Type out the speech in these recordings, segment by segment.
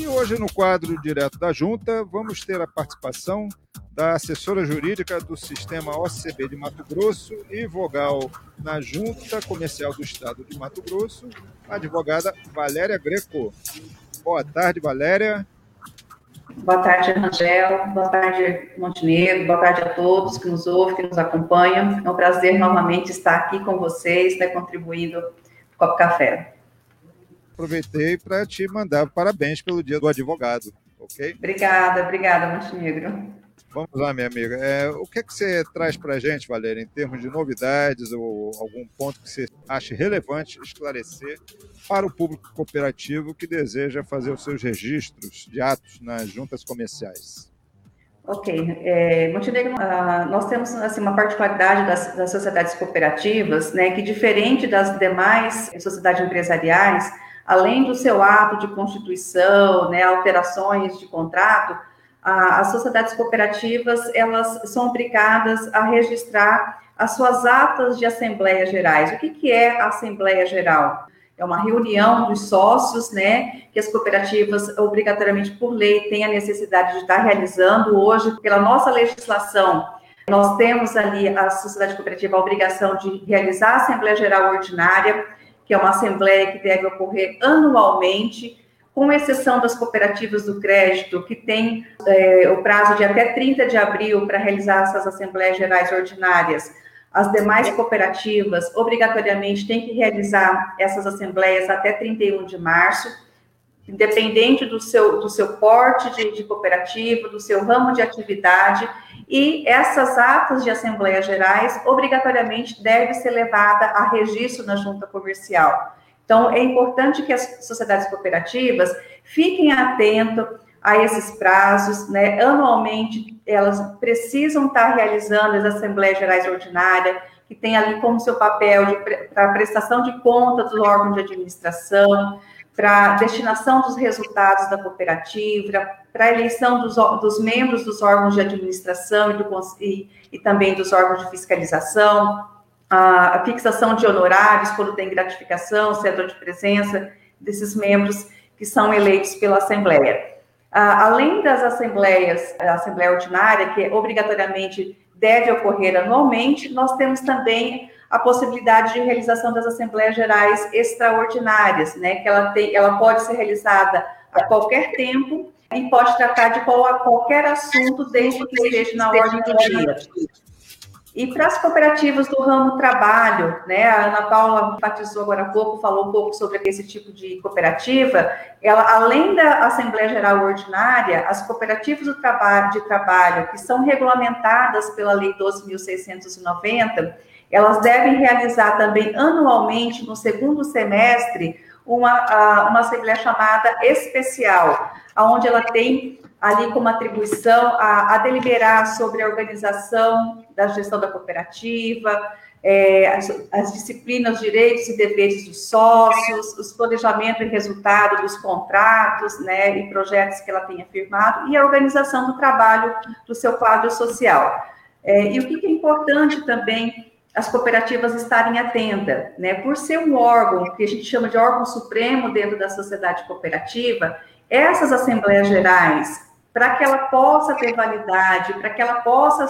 E hoje, no quadro Direto da Junta, vamos ter a participação da assessora jurídica do Sistema OCB de Mato Grosso e vogal na Junta Comercial do Estado de Mato Grosso, a advogada Valéria Greco. Boa tarde, Valéria. Boa tarde, Rangel. Boa tarde, Montenegro. Boa tarde a todos que nos ouvem, que nos acompanham. É um prazer novamente estar aqui com vocês, né, contribuindo com o Café. Aproveitei para te mandar parabéns pelo Dia do Advogado, ok? Obrigada, obrigada, Montenegro. Vamos lá, minha amiga. É, o que, é que você traz para a gente, Valéria, em termos de novidades ou algum ponto que você ache relevante esclarecer para o público cooperativo que deseja fazer os seus registros de atos nas juntas comerciais? Ok. É, Montenegro, ah, nós temos assim, uma particularidade das, das sociedades cooperativas, né, que diferente das demais sociedades empresariais, além do seu ato de constituição, né, alterações de contrato, as sociedades cooperativas elas são obrigadas a registrar as suas atas de assembleias gerais. O que, que é a assembleia geral? É uma reunião dos sócios, né, que as cooperativas, obrigatoriamente por lei, têm a necessidade de estar realizando hoje, pela nossa legislação. Nós temos ali, a sociedade cooperativa, a obrigação de realizar a Assembleia Geral Ordinária, que é uma assembleia que deve ocorrer anualmente, com exceção das cooperativas do crédito, que tem é, o prazo de até 30 de abril para realizar essas assembleias gerais ordinárias, as demais cooperativas obrigatoriamente têm que realizar essas assembleias até 31 de março, independente do seu, do seu porte de, de cooperativa, do seu ramo de atividade, e essas atas de assembleias gerais obrigatoriamente devem ser levadas a registro na junta comercial. Então, é importante que as sociedades cooperativas fiquem atentas a esses prazos, né? Anualmente, elas precisam estar realizando as Assembleias Gerais Ordinárias, que tem ali como seu papel para a prestação de contas do órgão de administração, para destinação dos resultados da cooperativa, para a eleição dos, dos, membros dos órgãos de administração e, do, e, e também dos órgãos de fiscalização, a, fixação de honorários, quando tem gratificação, cedro de presença desses membros que são eleitos pela Assembleia. além das assembleias, a Assembleia Ordinária, que obrigatoriamente deve ocorrer anualmente, nós temos também a possibilidade de realização das Assembleias Gerais Extraordinárias, né, que ela, tem, ela pode ser realizada a qualquer tempo e pode tratar de qual, qualquer assunto, desde que esteja na ordem do dia. E para as cooperativas do ramo trabalho, né, a Ana Paula enfatizou agora há pouco, falou um pouco sobre esse tipo de cooperativa, ela, além da Assembleia Geral Ordinária, as cooperativas do trabalho, de trabalho que são regulamentadas pela Lei 12.690, elas devem realizar também anualmente, no segundo semestre, uma, uma assembleia chamada especial, onde ela tem ali como atribuição a, a deliberar sobre a organização da gestão da cooperativa, é, as, as, disciplinas, os direitos e deveres dos sócios, os planejamento e resultado dos contratos, né, e projetos que ela tenha firmado, e a organização do trabalho do seu quadro social. É, e o que é importante também as cooperativas estarem atentas, né, por ser um órgão que a gente chama de órgão supremo dentro da sociedade cooperativa, essas assembleias gerais, para que ela possa ter validade, para que ela possa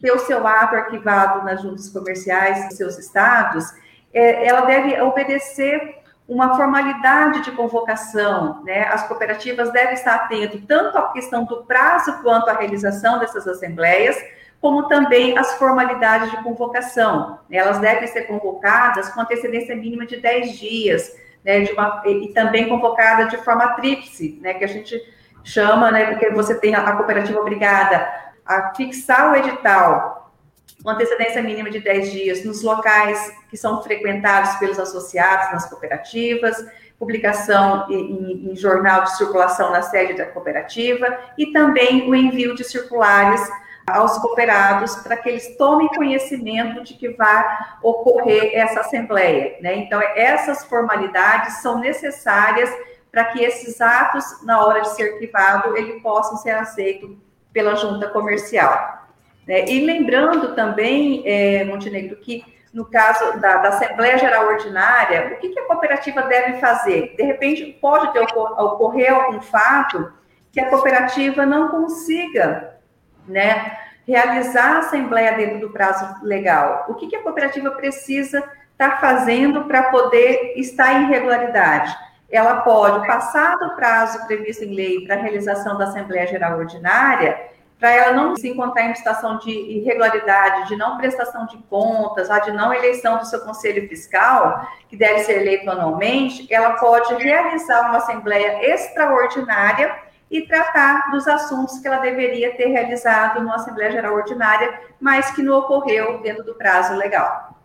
ter o seu ato arquivado nas juntas comerciais dos seus estados, é, ela deve obedecer uma formalidade de convocação, né? As cooperativas devem estar atentas tanto à questão do prazo quanto à realização dessas assembleias, como também as formalidades de convocação. Elas devem ser convocadas com antecedência mínima de 10 dias, né? Uma, e, e também convocada de forma tríplice, né? Que a gente chama, né, porque você tem a, cooperativa obrigada a fixar o edital com antecedência mínima de 10 dias nos locais que são frequentados pelos associados nas cooperativas, publicação em, em, jornal de circulação na sede da cooperativa e também o envio de circulares aos cooperados para que eles tomem conhecimento de que vai ocorrer essa assembleia. Né? Então, essas formalidades são necessárias para que esses atos, na hora de ser arquivado, eles possam ser aceitos pela junta comercial. Né? E lembrando também, é, Montenegro, que no caso da, da, Assembleia Geral Ordinária, o que, que, a cooperativa deve fazer? De repente, pode ter, ocorrer algum fato que a cooperativa não consiga né, realizar a Assembleia dentro do prazo legal. O que, que a cooperativa precisa estar tá fazendo para poder estar em regularidade? Ela pode, passado o prazo previsto em lei para a realização da Assembleia Geral Ordinária, para ela não se encontrar em situação de irregularidade, de não prestação de contas, de não eleição do seu conselho fiscal, que deve ser eleito anualmente, ela pode realizar uma assembleia extraordinária e tratar dos assuntos que ela deveria ter realizado numa Assembleia Geral Ordinária, mas que não ocorreu dentro do prazo legal.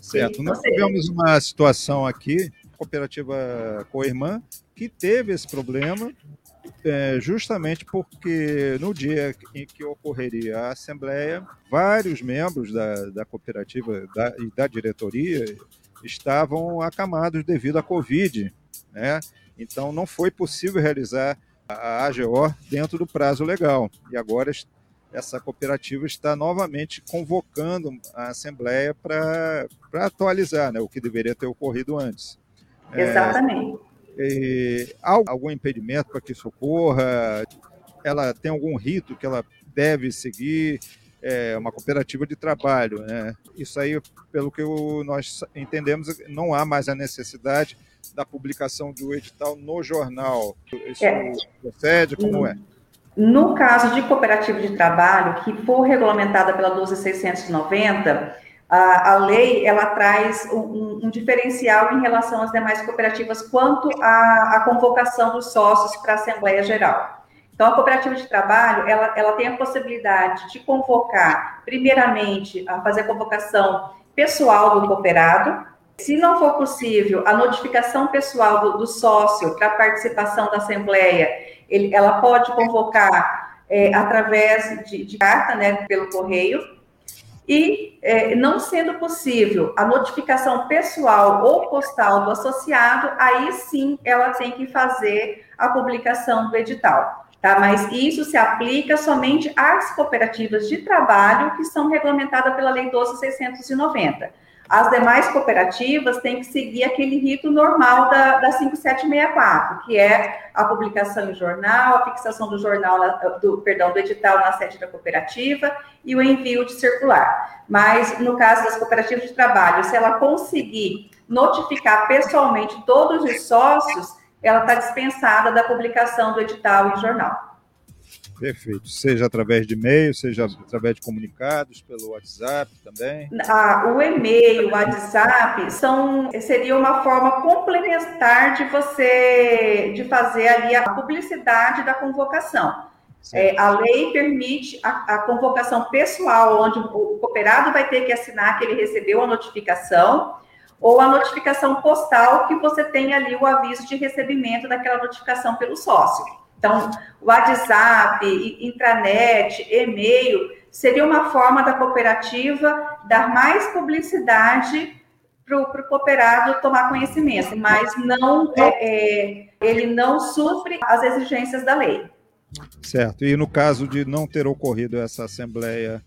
Certo. Nós tivemos uma situação aqui, cooperativa Coirmã, que teve esse problema é, justamente porque no dia em que ocorreria a Assembleia, vários membros da, da cooperativa da, e da diretoria estavam acamados devido à Covid, né? Então não foi possível realizar a AGO dentro do prazo legal. E agora essa cooperativa está novamente convocando a Assembleia para atualizar né, o que deveria ter ocorrido antes. Exatamente. É, há algum impedimento para que isso ocorra? Ela tem algum rito que ela deve seguir? É uma cooperativa de trabalho, né? Isso aí, pelo que nós entendemos, não há mais a necessidade da publicação do edital no jornal. Isso é. procede? Como é? No caso de cooperativa de trabalho, que for regulamentada pela 12690, a, a lei ela traz um, um, diferencial em relação às demais cooperativas quanto à, à convocação dos sócios para a Assembleia Geral. Então, a cooperativa de trabalho, ela, ela tem a possibilidade de convocar, primeiramente, a fazer a convocação pessoal do cooperado, se não for possível, a notificação pessoal do, do sócio para participação da Assembleia, ele, ela pode convocar é, através de, de carta, né, pelo correio, e, é, não sendo possível a notificação pessoal ou postal do associado, aí sim ela tem que fazer a publicação do edital. Tá? Mas isso se aplica somente às cooperativas de trabalho que são regulamentadas pela Lei 12.690. As demais cooperativas têm que seguir aquele rito normal da, da 5764, que é a publicação em jornal, a fixação do jornal, do, perdão, do edital na sede da cooperativa e o envio de circular. Mas, no caso das cooperativas de trabalho, se ela conseguir notificar pessoalmente todos os sócios, ela está dispensada da publicação do edital em jornal. Perfeito. Seja através de e-mail, seja através de comunicados, pelo WhatsApp também. Ah, o e-mail, o WhatsApp são seria uma forma complementar de você de fazer ali a publicidade da convocação. É, a lei permite a, a, convocação pessoal, onde o cooperado vai ter que assinar que ele recebeu a notificação, ou a notificação postal que você tem ali o aviso de recebimento daquela notificação pelo sócio. Então, WhatsApp, intranet, e-mail, seria uma forma da cooperativa dar mais publicidade para o cooperado tomar conhecimento, mas não é, é, ele não supre as exigências da lei. Certo. E no caso de não ter ocorrido essa assembleia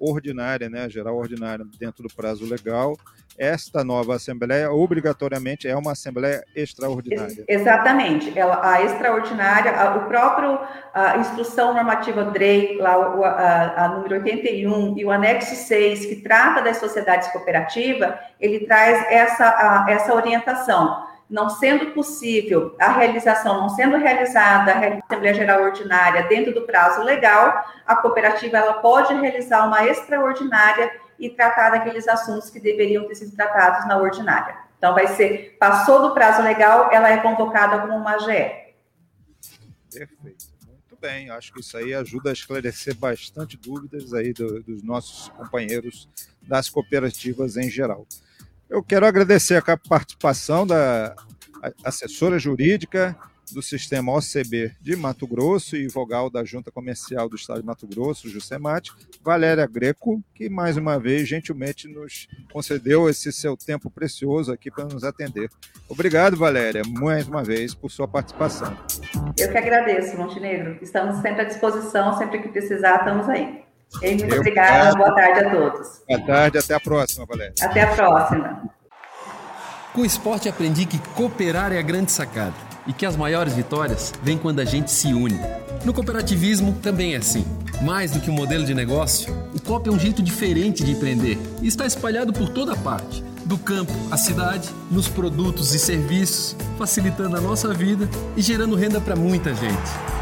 ordinária, né, geral ordinária dentro do prazo legal, esta nova Assembleia obrigatoriamente é uma Assembleia extraordinária. Exatamente. Ela, a extraordinária, a, o próprio a instrução normativa DREI, lá, a, a, número 81, e o anexo 6, que trata das sociedades cooperativas, ele traz essa, essa orientação. Não sendo possível a realização, não sendo realizada a Assembleia Geral Ordinária dentro do prazo legal, a cooperativa ela pode realizar uma extraordinária e tratar daqueles assuntos que deveriam ter sido tratados na ordinária. Então, vai ser, passou do prazo legal, ela é convocada como uma AGE. Perfeito. Muito bem. Acho que isso aí ajuda a esclarecer bastante dúvidas aí do, dos nossos companheiros das cooperativas em geral. Eu quero agradecer a participação da assessora jurídica do sistema OCB de Mato Grosso e vogal da Junta Comercial do Estado de Mato Grosso, Jusemate, Valéria Greco, que mais uma vez gentilmente nos concedeu esse seu tempo precioso aqui para nos atender. Obrigado, Valéria, mais uma vez por sua participação. Eu que agradeço, Montenegro. Estamos sempre à disposição, sempre que precisar, estamos aí. E muito obrigada, boa tarde a todos. Boa tarde, até a próxima, Valéria. Até a próxima. Com o esporte aprendi que cooperar é a grande sacada e que as maiores vitórias vêm quando a gente se une. No cooperativismo também é assim. Mais do que um modelo de negócio, o COP é um jeito diferente de empreender e está espalhado por toda parte do campo à cidade, nos produtos e serviços, facilitando a nossa vida e gerando renda para muita gente.